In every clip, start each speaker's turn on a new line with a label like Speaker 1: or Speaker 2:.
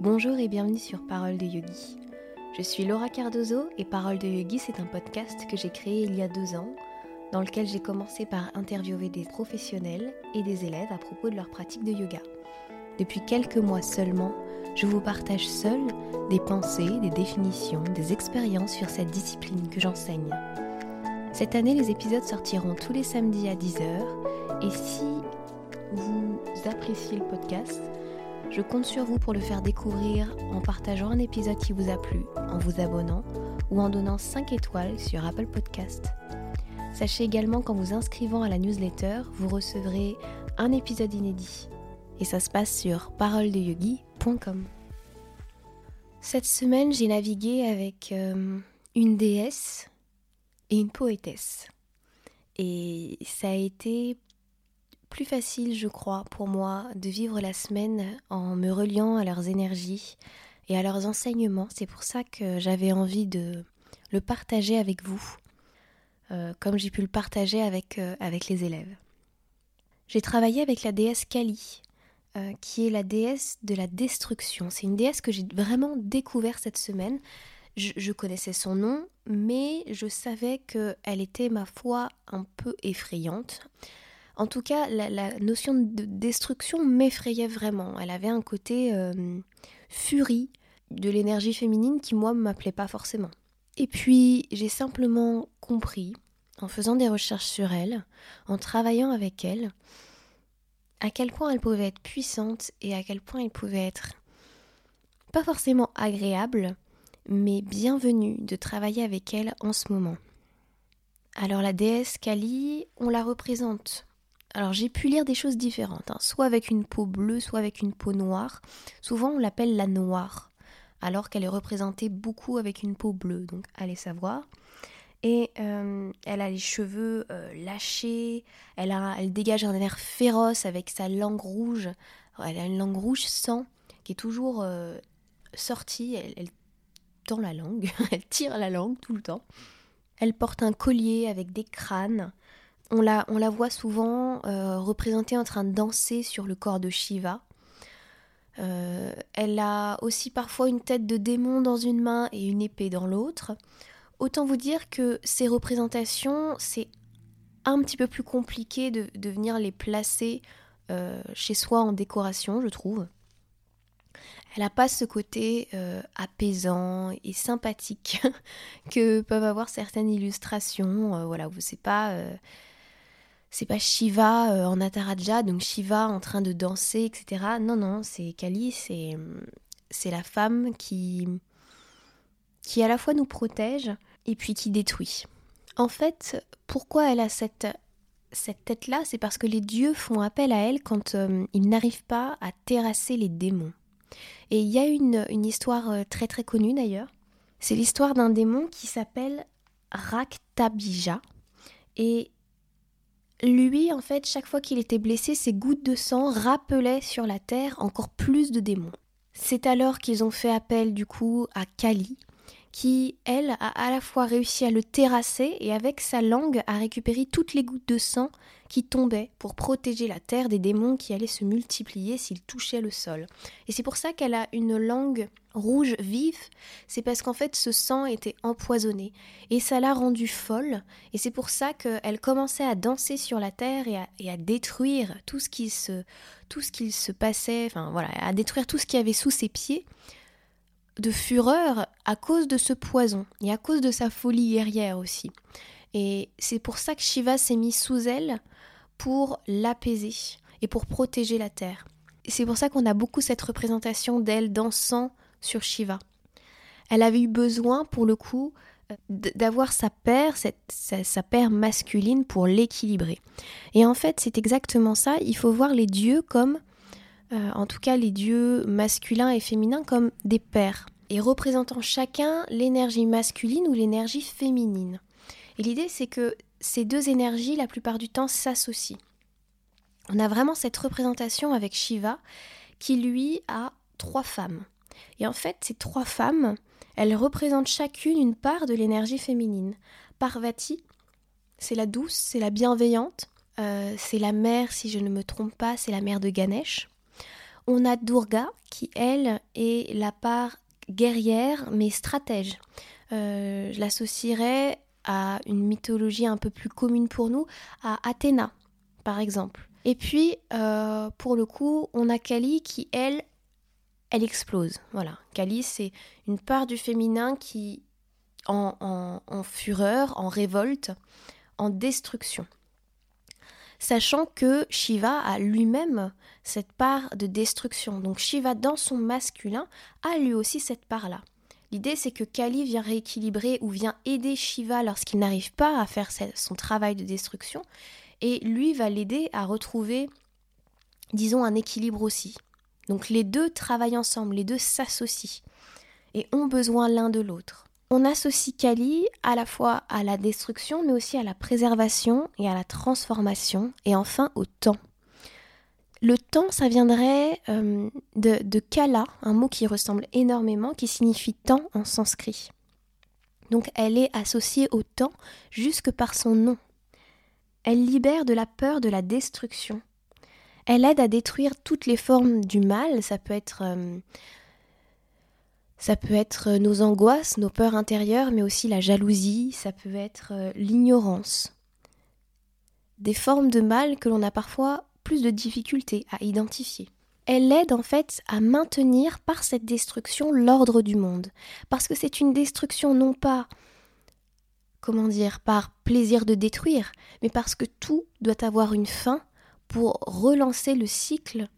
Speaker 1: Bonjour et bienvenue sur Parole de Yogi. Je suis Laura Cardozo et Parole de Yogi, c'est un podcast que j'ai créé il y a deux ans, dans lequel j'ai commencé par interviewer des professionnels et des élèves à propos de leur pratique de yoga. Depuis quelques mois seulement, je vous partage seul des pensées, des définitions, des expériences sur cette discipline que j'enseigne. Cette année, les épisodes sortiront tous les samedis à 10h et si vous appréciez le podcast, je compte sur vous pour le faire découvrir en partageant un épisode qui vous a plu, en vous abonnant ou en donnant 5 étoiles sur Apple Podcast. Sachez également qu'en vous inscrivant à la newsletter, vous recevrez un épisode inédit. Et ça se passe sur paroledeyogi.com. Cette semaine, j'ai navigué avec euh, une déesse et une poétesse. Et ça a été plus facile, je crois, pour moi de vivre la semaine en me reliant à leurs énergies et à leurs enseignements. C'est pour ça que j'avais envie de le partager avec vous, euh, comme j'ai pu le partager avec, euh, avec les élèves. J'ai travaillé avec la déesse Kali, euh, qui est la déesse de la destruction. C'est une déesse que j'ai vraiment découvert cette semaine. Je, je, connaissais son nom, mais je savais qu'elle était, ma foi, un peu effrayante. En tout cas, la, notion de destruction m'effrayait vraiment. Elle avait un côté euh, furie de l'énergie féminine qui, moi, ne m'appelait pas forcément. Et puis, j'ai simplement compris, en faisant des recherches sur elle, en travaillant avec elle, à quel point elle pouvait être puissante et à quel point elle pouvait être pas forcément agréable, mais bienvenue de travailler avec elle en ce moment. Alors la déesse Kali, on la représente alors j'ai pu lire des choses différentes, hein. soit avec une peau bleue, soit avec une peau noire. Souvent on l'appelle la noire, alors qu'elle est représentée beaucoup avec une peau bleue, donc allez savoir. Et euh, elle a les cheveux euh, lâchés, elle, dégage un air féroce avec sa langue rouge. elle a une langue rouge sang qui est toujours euh, sortie, elle tend la langue, elle tire la langue tout le temps. Elle porte un collier avec des crânes on la, voit souvent euh, représentée en train de danser sur le corps de Shiva. Euh, elle a aussi parfois une tête de démon dans une main et une épée dans l'autre. Autant vous dire que ces représentations, c'est un petit peu plus compliqué de, venir les placer euh, chez soi en décoration, je trouve. Elle n'a pas ce côté apaisant et sympathique que peuvent avoir certaines illustrations. voilà, vous c'est pas c'est pas Shiva euh, en Ataraja, donc Shiva en train de danser, etc. Non, non, c'est Kali, c'est, c'est la femme qui, qui à la fois nous protège et puis qui détruit. En fait, pourquoi elle a cette, cette tête-là? C'est parce que les dieux font appel à elle quand euh, ils n'arrivent pas à terrasser les démons. Et il y a une, une histoire euh, très très connue d'ailleurs. C'est l'histoire d'un démon qui s'appelle Raktabija. Et lui, en fait, chaque fois qu'il était blessé, ses gouttes de sang rappelaient sur la terre encore plus de démons. C'est alors qu'ils ont fait appel du coup à Kali, qui, elle, a à la fois réussi à le terrasser et avec sa langue a récupéré toutes les gouttes de sang qui tombaient pour protéger la terre des démons qui allaient se multiplier s'ils touchaient le sol. Et c'est pour ça qu'elle a une langue rouge vif, c'est parce qu'en fait ce sang était empoisonné. Et ça l'a rendue folle. Et c'est pour ça qu'elle commençait à danser sur la terre et à, détruire tout ce qui se tout ce qu'il se passait, enfin voilà, à détruire tout ce qui avait sous ses pieds de fureur à cause de ce poison et à cause de sa folie guerrière aussi. Et c'est pour ça que Shiva s'est mis sous elle pour l'apaiser et pour protéger la terre. C'est pour ça qu'on a beaucoup cette représentation d'elle dansant sur Shiva. Elle avait eu besoin, pour le coup, d'avoir sa paire, sa, sa, paire masculine pour l'équilibrer. Et en fait, c'est exactement ça. Il faut voir les dieux comme euh, en tout cas les dieux masculins et féminins comme des pères, et représentant chacun l'énergie masculine ou l'énergie féminine. Et l'idée c'est que ces deux énergies, la plupart du temps, s'associent. On a vraiment cette représentation avec Shiva qui lui a trois femmes. Et en fait, ces trois femmes, elles représentent chacune une part de l'énergie féminine. Parvati, c'est la douce, c'est la bienveillante, euh, c'est la mère, si je ne me trompe pas, c'est la mère de Ganesh. On a Durga qui, elle, est la part guerrière mais stratège. Euh, je l'associerais à une mythologie un peu plus commune pour nous, à Athéna, par exemple. Et puis, euh, pour le coup, on a Kali qui, elle, elle explose. Voilà. Kali, c'est une part du féminin qui, en, en fureur, en révolte, en destruction. Sachant que Shiva a lui-même cette part de destruction. Donc Shiva, dans son masculin, a lui aussi cette part-là. L'idée, c'est que Kali vient rééquilibrer ou vient aider Shiva lorsqu'il n'arrive pas à faire son travail de destruction, et lui va l'aider à retrouver, disons, un équilibre aussi. Donc les deux travaillent ensemble, les deux s'associent, et ont besoin l'un de l'autre. On associe Kali à la fois à la destruction, mais aussi à la préservation et à la transformation, et enfin au temps. Le temps, ça viendrait euh, de, kala, un mot qui ressemble énormément, qui signifie temps en sanskrit. Donc elle est associée au temps jusque par son nom. Elle libère de la peur de la destruction. Elle aide à détruire toutes les formes du mal, ça peut être euh, ça peut être nos angoisses, nos peurs intérieures, mais aussi la jalousie, ça peut être euh, l'ignorance. Des formes de mal que l'on a parfois plus de difficultés à identifier. Elle aide en fait à maintenir par cette destruction l'ordre du monde. Parce que c'est une destruction non pas, comment dire, par plaisir de détruire, mais parce que tout doit avoir une fin pour relancer le cycle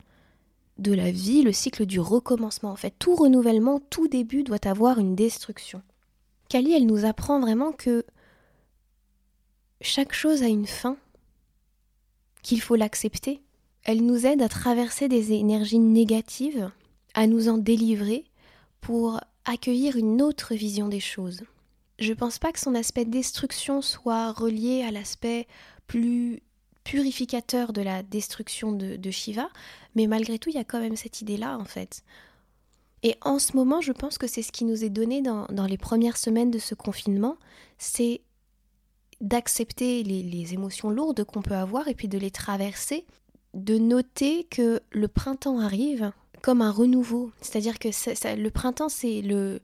Speaker 1: de la vie, le cycle du recommencement. En fait, tout renouvellement, tout début doit avoir une destruction. Kali, elle nous apprend vraiment que chaque chose a une fin qu'il faut l'accepter. Elle nous aide à traverser des énergies négatives, à nous en délivrer pour accueillir une autre vision des choses. Je pense pas que son aspect destruction soit relié à l'aspect plus purificateur de la destruction de, Shiva, mais malgré tout, il y a quand même cette idée-là, en fait. Et en ce moment, je pense que c'est ce qui nous est donné dans, dans les premières semaines de ce confinement, c'est d'accepter les, émotions lourdes qu'on peut avoir et puis de les traverser, de noter que le printemps arrive comme un renouveau. C'est-à-dire que le printemps, c'est le,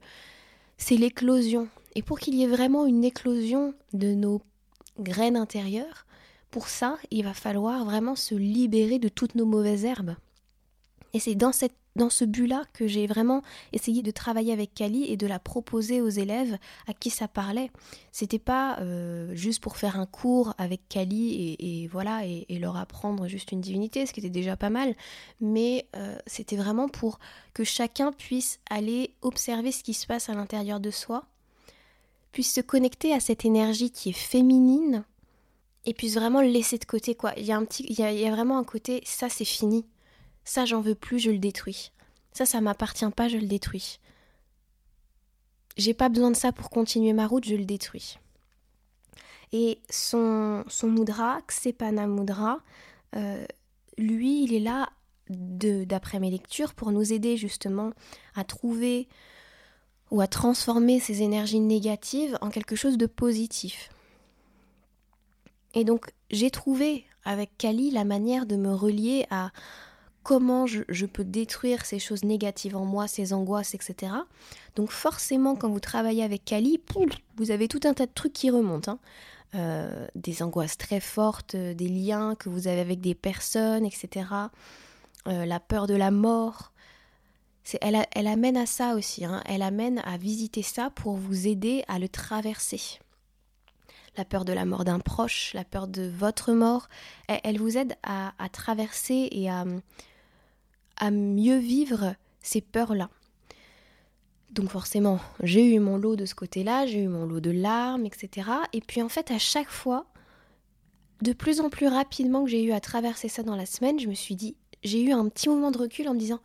Speaker 1: c'est l'éclosion. Et pour qu'il y ait vraiment une éclosion de nos graines intérieures, pour ça, il va falloir vraiment se libérer de toutes nos mauvaises herbes. Et c'est dans cette dans ce but-là que j'ai vraiment essayé de travailler avec Kali et de la proposer aux élèves à qui ça parlait. C'était pas euh, juste pour faire un cours avec Kali et, voilà et, leur apprendre juste une divinité, ce qui était déjà pas mal, mais euh, c'était vraiment pour que chacun puisse aller observer ce qui se passe à l'intérieur de soi, puisse se connecter à cette énergie qui est féminine et puisse vraiment le laisser de côté quoi. Il y a un petit, y a vraiment un côté ça c'est fini ça j'en veux plus, je le détruis. Ça, ça m'appartient pas, je le détruis. J'ai pas besoin de ça pour continuer ma route, je le détruis. Et son, son mudra, Ksepana Mudra, euh, lui, il est là, d'après mes lectures, pour nous aider justement à trouver ou à transformer ces énergies négatives en quelque chose de positif. Et donc, j'ai trouvé avec Kali la manière de me relier à, comment je, peux détruire ces choses négatives en moi, ces angoisses, etc. Donc forcément, quand vous travaillez avec Kali, vous avez tout un tas de trucs qui remontent. Hein. Euh, des angoisses très fortes, euh, des liens que vous avez avec des personnes, etc. Euh, la peur de la mort. Elle, amène à ça aussi. Hein. Elle amène à visiter ça pour vous aider à le traverser la peur de la mort d'un proche, la peur de votre mort. Elle, vous aide à, traverser et à, à mieux vivre ces peurs-là. Donc forcément, j'ai eu mon lot de ce côté-là, j'ai eu mon lot de larmes, etc. Et puis en fait, à chaque fois, de plus en plus rapidement que j'ai eu à traverser ça dans la semaine, je me suis dit, j'ai eu un petit moment de recul en me disant,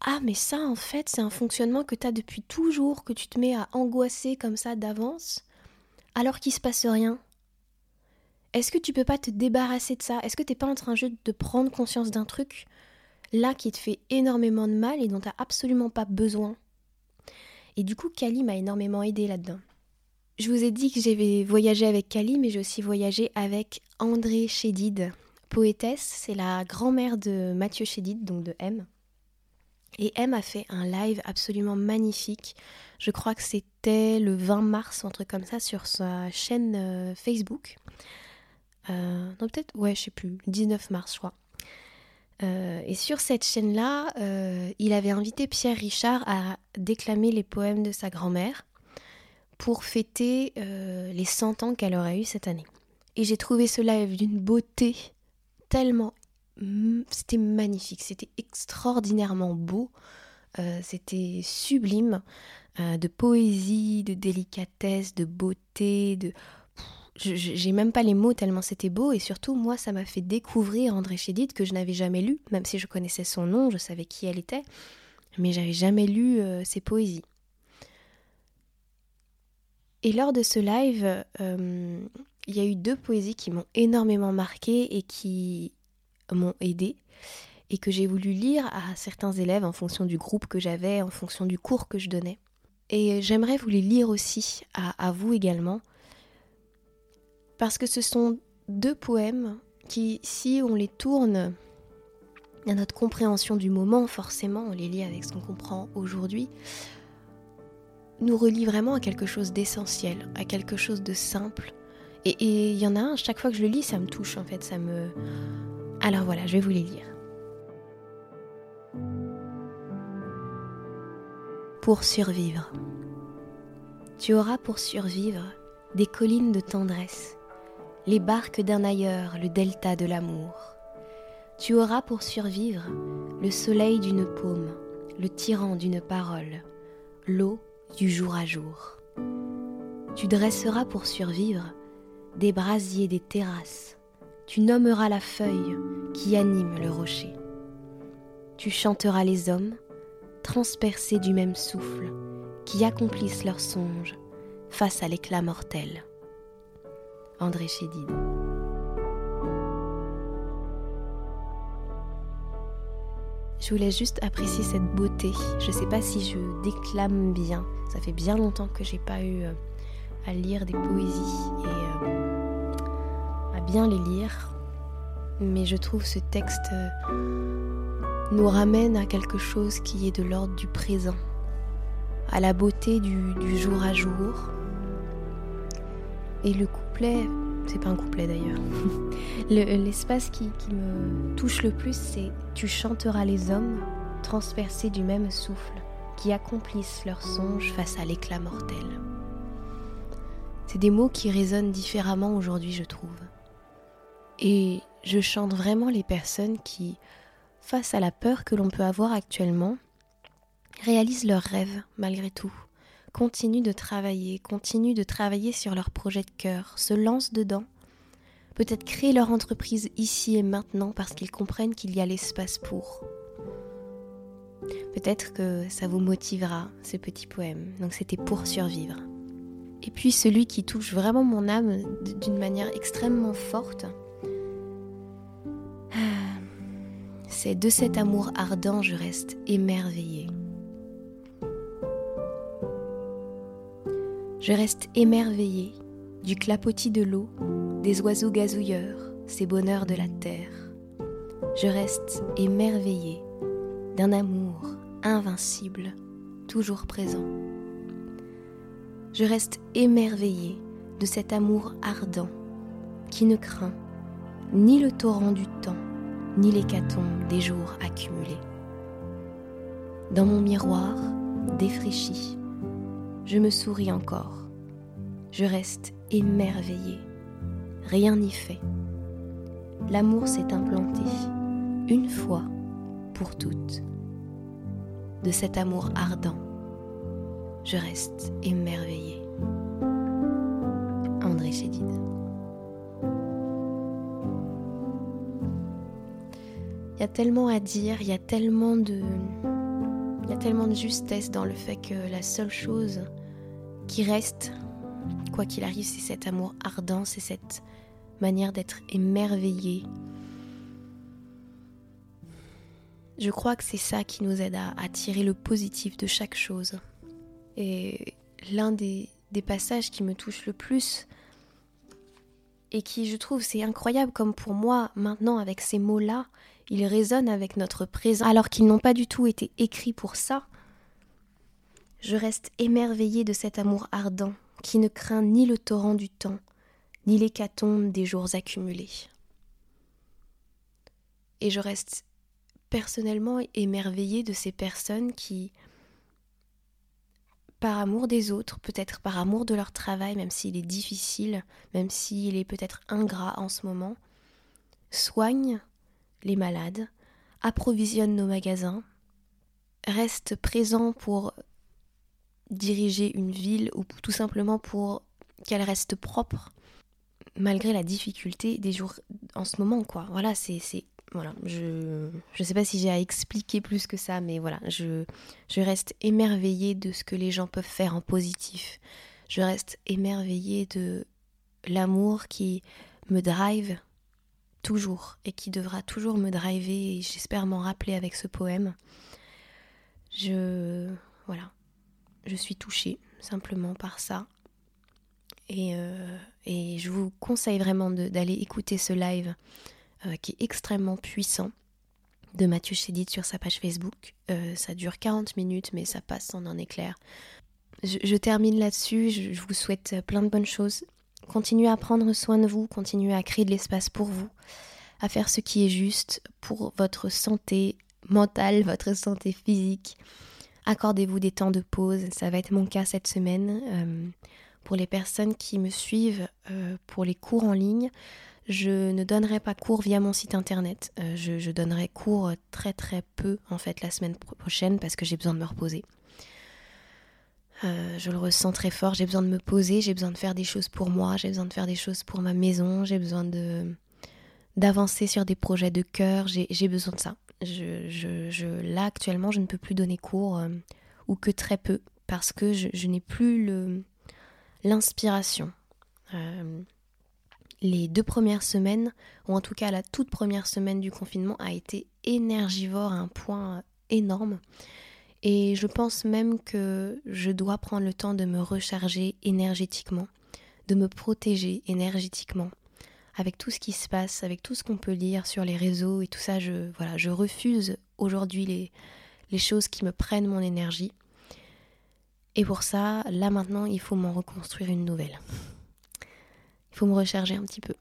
Speaker 1: ah mais ça en fait, c'est un fonctionnement que tu as depuis toujours, que tu te mets à angoisser comme ça d'avance, alors qu'il se passe rien. Est-ce que tu peux pas te débarrasser de ça? Est-ce que t'es pas en train juste de prendre conscience d'un truc là qui te fait énormément de mal et dont tu n'as absolument pas besoin? Et du coup, Kali m'a énormément aidé là-dedans. Je vous ai dit que j'avais voyagé avec Kali, mais j'ai aussi voyagé avec André Chédid, poétesse. C'est la grand-mère de Mathieu Chédid, donc de M. Et M a fait un live absolument magnifique. Je crois que le 20 mars, un truc comme ça, sur sa chaîne euh, Facebook. Euh, non, peut-être, ouais, je sais plus, 19 mars, je crois. Euh, et sur cette chaîne-là, il avait invité Pierre Richard à déclamer les poèmes de sa grand-mère pour fêter les 100 ans qu'elle aurait eu cette année. Et j'ai trouvé ce live d'une beauté tellement c'était magnifique, c'était extraordinairement beau, euh, c'était sublime, euh, de poésie, de délicatesse, de beauté, de... J'ai même pas les mots tellement c'était beau et surtout moi ça m'a fait découvrir André Chédid que je n'avais jamais lu, même si je connaissais son nom, je savais qui elle était, mais j'avais jamais lu euh, ses poésies. Et lors de ce live, il y a eu deux poésies qui m'ont énormément marqué et qui m'ont aidé et que j'ai voulu lire à certains élèves en fonction du groupe que j'avais, en fonction du cours que je donnais. Et j'aimerais vous les lire aussi à, vous également, parce que ce sont deux poèmes qui, si on les tourne à notre compréhension du moment, forcément, on les lit avec ce qu'on comprend aujourd'hui, nous relient vraiment à quelque chose d'essentiel, à quelque chose de simple. Et il y en a un, chaque fois que je le lis, ça me touche en fait, ça me, alors voilà, je vais vous les lire. Pour survivre. Tu auras pour survivre des collines de tendresse, les barques d'un ailleurs, le delta de l'amour. Tu auras pour survivre le soleil d'une paume, le tyran d'une parole, l'eau du jour à jour. Tu dresseras pour survivre des brasiers des terrasses, tu nommeras la feuille qui anime le rocher. Tu chanteras les hommes, transpercés du même souffle, qui accomplissent leurs songes face à l'éclat mortel. André Chédid. Je voulais juste apprécier cette beauté. Je ne sais pas si je déclame bien. Ça fait bien longtemps que j'ai pas eu euh, à lire des poésies et euh, bien les lire, mais je trouve ce texte euh, nous ramène à quelque chose qui est de l'ordre du présent, à la beauté du, jour à jour. Et le couplet, c'est pas un couplet d'ailleurs, l'espace qui, qui me touche le plus, c'est Tu chanteras les hommes transpercés du même souffle, qui accomplissent leurs songes face à l'éclat mortel. C'est des mots qui résonnent différemment aujourd'hui, je trouve. Et je chante vraiment les personnes qui, face à la peur que l'on peut avoir actuellement, réalisent leurs rêves malgré tout, continuent de travailler, continuent de travailler sur leur projet de cœur, se lancent dedans, peut-être créer leur entreprise ici et maintenant parce qu'ils comprennent qu'il y a l'espace pour. Peut-être que ça vous motivera, ce petit poème. Donc c'était pour survivre. Et puis celui qui touche vraiment mon âme d'une manière extrêmement forte, c'est de cet amour ardent je reste émerveillée. Je reste émerveillée du clapotis de l'eau, des oiseaux gazouilleurs, ces bonheurs de la terre. Je reste émerveillée d'un amour invincible, toujours présent. Je reste émerveillée de cet amour ardent qui ne craint ni le torrent du temps, ni l'hécatombe des jours accumulés. Dans mon miroir, défraîchi, je me souris encore. Je reste émerveillée. Rien n'y fait. L'amour s'est implanté, une fois pour toutes. De cet amour ardent, je reste émerveillée. André Chédid. Il y a tellement à dire, il y a tellement de. Il y a tellement de justesse dans le fait que la seule chose qui reste, quoi qu'il arrive, c'est cet amour ardent, c'est cette manière d'être émerveillé. Je crois que c'est ça qui nous aide à, tirer le positif de chaque chose. Et l'un des, des passages qui me touche le plus, et qui je trouve c'est incroyable comme pour moi maintenant avec ces mots-là ils résonnent avec notre présent alors qu'ils n'ont pas du tout été écrits pour ça. Je reste émerveillée de cet amour ardent qui ne craint ni le torrent du temps, ni l'hécatombe des jours accumulés. Et je reste personnellement émerveillée de ces personnes qui, par amour des autres, peut-être par amour de leur travail, même s'il est difficile, même s'il est peut-être ingrat en ce moment, soignent les malades, approvisionnent nos magasins, restent présents pour diriger une ville ou tout simplement pour qu'elle reste propre malgré la difficulté des jours en ce moment quoi. Voilà, c'est voilà, je ne sais pas si j'ai à expliquer plus que ça, mais voilà, je, je reste émerveillée de ce que les gens peuvent faire en positif. Je reste émerveillée de l'amour qui me drive toujours et qui devra toujours me driver et j'espère m'en rappeler avec ce poème. Je voilà, je suis touchée simplement par ça et, euh, et je vous conseille vraiment d'aller écouter ce live euh, qui est extrêmement puissant de Mathieu Chédid sur sa page Facebook. Euh, ça dure 40 minutes, mais ça passe en un éclair. Je, termine là-dessus. Je, vous souhaite plein de bonnes choses. Continuez à prendre soin de vous, continuez à créer de l'espace pour vous, à faire ce qui est juste pour votre santé mentale, votre santé physique. Accordez-vous des temps de pause. Ça va être mon cas cette semaine. Euh, pour les personnes qui me suivent pour les cours en ligne, je ne donnerai pas cours via mon site internet. Euh, je, donnerai cours très très peu en fait la semaine prochaine parce que j'ai besoin de me reposer. Euh, je le ressens très fort, j'ai besoin de me poser, j'ai besoin de faire des choses pour moi, j'ai besoin de faire des choses pour ma maison, j'ai besoin d'avancer sur des projets de cœur, j'ai besoin de ça. Là actuellement je ne peux plus donner cours euh, ou que très peu parce que je, n'ai plus l'inspiration les deux premières semaines, ou en tout cas la toute première semaine du confinement, a été énergivore à un point énorme. Et je pense même que je dois prendre le temps de me recharger énergétiquement, de me protéger énergétiquement. Avec tout ce qui se passe, avec tout ce qu'on peut lire sur les réseaux et tout ça, je, voilà, je refuse aujourd'hui les, les choses qui me prennent mon énergie. Et pour ça, là maintenant, il faut m'en reconstruire une nouvelle. Il faut me recharger un petit peu.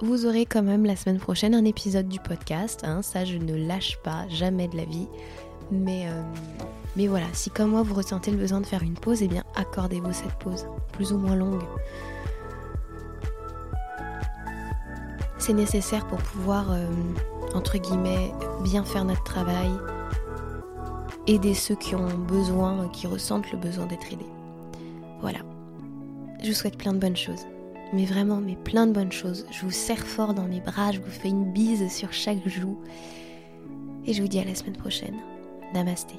Speaker 1: Vous aurez quand même la semaine prochaine un épisode du podcast, hein, ça je ne lâche pas, jamais de la vie. Mais, euh, mais voilà, si comme moi vous ressentez le besoin de faire une pause, eh bien accordez-vous cette pause, plus ou moins longue. C'est nécessaire pour pouvoir, euh, entre guillemets, bien faire notre travail, aider ceux qui ont besoin, qui ressentent le besoin d'être aidés. Voilà. Je vous souhaite plein de bonnes choses. Mais vraiment, mais plein de bonnes choses. Je vous serre fort dans mes bras, je vous fais une bise sur chaque joue. Et je vous dis à la semaine prochaine. Namaste.